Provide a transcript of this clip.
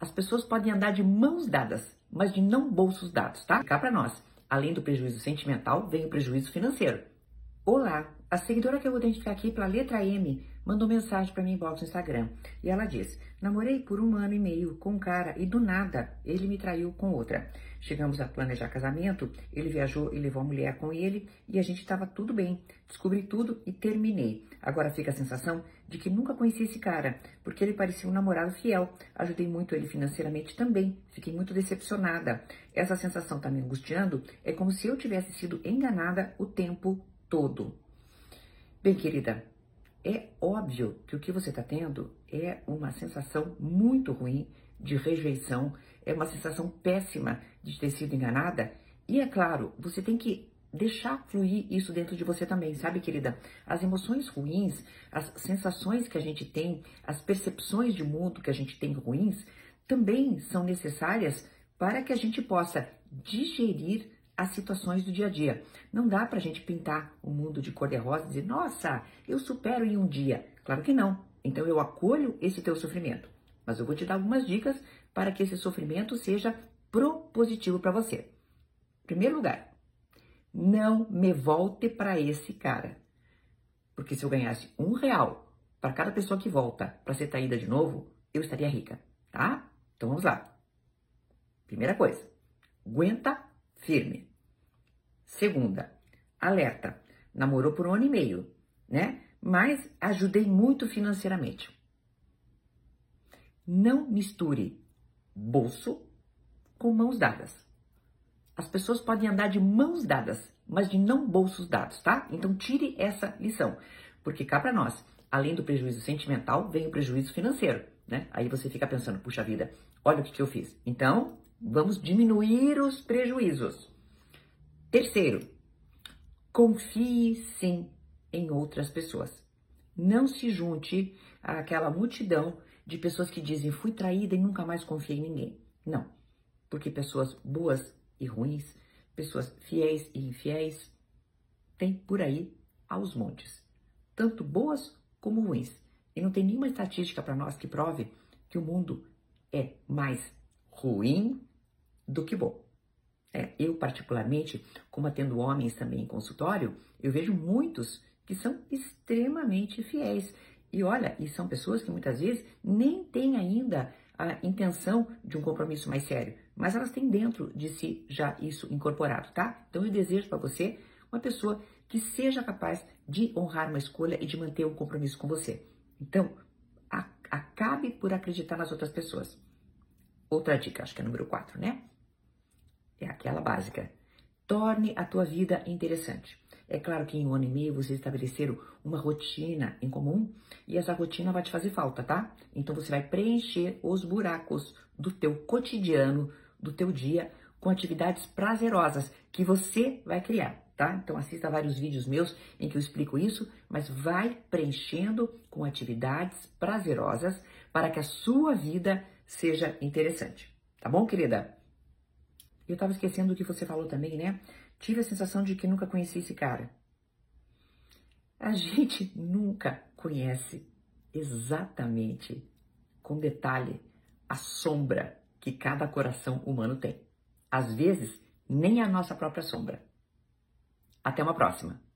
As pessoas podem andar de mãos dadas, mas de não bolsos dados, tá? Cá para nós. Além do prejuízo sentimental, vem o prejuízo financeiro. Olá, a seguidora que eu vou identificar aqui pela letra M mandou mensagem para mim inbox no Instagram. E ela diz: Namorei por um ano e meio com um cara e do nada ele me traiu com outra. Chegamos a planejar casamento, ele viajou e levou a mulher com ele e a gente estava tudo bem. Descobri tudo e terminei. Agora fica a sensação de que nunca conheci esse cara, porque ele parecia um namorado fiel. Ajudei muito ele financeiramente também. Fiquei muito decepcionada. Essa sensação está me angustiando. É como se eu tivesse sido enganada o tempo todo. Bem, querida, é óbvio que o que você está tendo é uma sensação muito ruim de rejeição, é uma sensação péssima de ter sido enganada. E é claro, você tem que deixar fluir isso dentro de você também, sabe, querida? As emoções ruins, as sensações que a gente tem, as percepções de mundo que a gente tem ruins, também são necessárias para que a gente possa digerir as situações do dia a dia. Não dá para a gente pintar o mundo de cor-de-rosa e dizer, nossa, eu supero em um dia. Claro que não. Então eu acolho esse teu sofrimento. Mas eu vou te dar algumas dicas para que esse sofrimento seja propositivo para você. Em primeiro lugar, não me volte para esse cara. Porque se eu ganhasse um real para cada pessoa que volta para ser traída de novo, eu estaria rica, tá? Então vamos lá. Primeira coisa, aguenta firme. Segunda, alerta. Namorou por um ano e meio, né? Mas ajudei muito financeiramente. Não misture bolso com mãos dadas. As pessoas podem andar de mãos dadas, mas de não bolsos dados, tá? Então tire essa lição, porque cá para nós, além do prejuízo sentimental, vem o prejuízo financeiro, né? Aí você fica pensando, puxa vida, olha o que, que eu fiz. Então, vamos diminuir os prejuízos. Terceiro, confie sim em outras pessoas. Não se junte àquela multidão de pessoas que dizem fui traída e nunca mais confiei em ninguém. Não, porque pessoas boas e ruins, pessoas fiéis e infiéis, tem por aí aos montes, tanto boas como ruins. E não tem nenhuma estatística para nós que prove que o mundo é mais ruim do que bom. É, eu, particularmente, como atendo homens também em consultório, eu vejo muitos que são extremamente fiéis. E olha, e são pessoas que muitas vezes nem têm ainda a intenção de um compromisso mais sério, mas elas têm dentro de si já isso incorporado, tá? Então eu desejo para você uma pessoa que seja capaz de honrar uma escolha e de manter um compromisso com você. Então, acabe por acreditar nas outras pessoas. Outra dica, acho que é número 4, né? É aquela básica. Torne a tua vida interessante. É claro que em um ano e meio vocês estabeleceram uma rotina em comum e essa rotina vai te fazer falta, tá? Então você vai preencher os buracos do teu cotidiano, do teu dia, com atividades prazerosas que você vai criar, tá? Então assista vários vídeos meus em que eu explico isso, mas vai preenchendo com atividades prazerosas para que a sua vida seja interessante. Tá bom, querida? Eu estava esquecendo do que você falou também, né? Tive a sensação de que nunca conheci esse cara. A gente nunca conhece exatamente, com detalhe, a sombra que cada coração humano tem. Às vezes, nem a nossa própria sombra. Até uma próxima!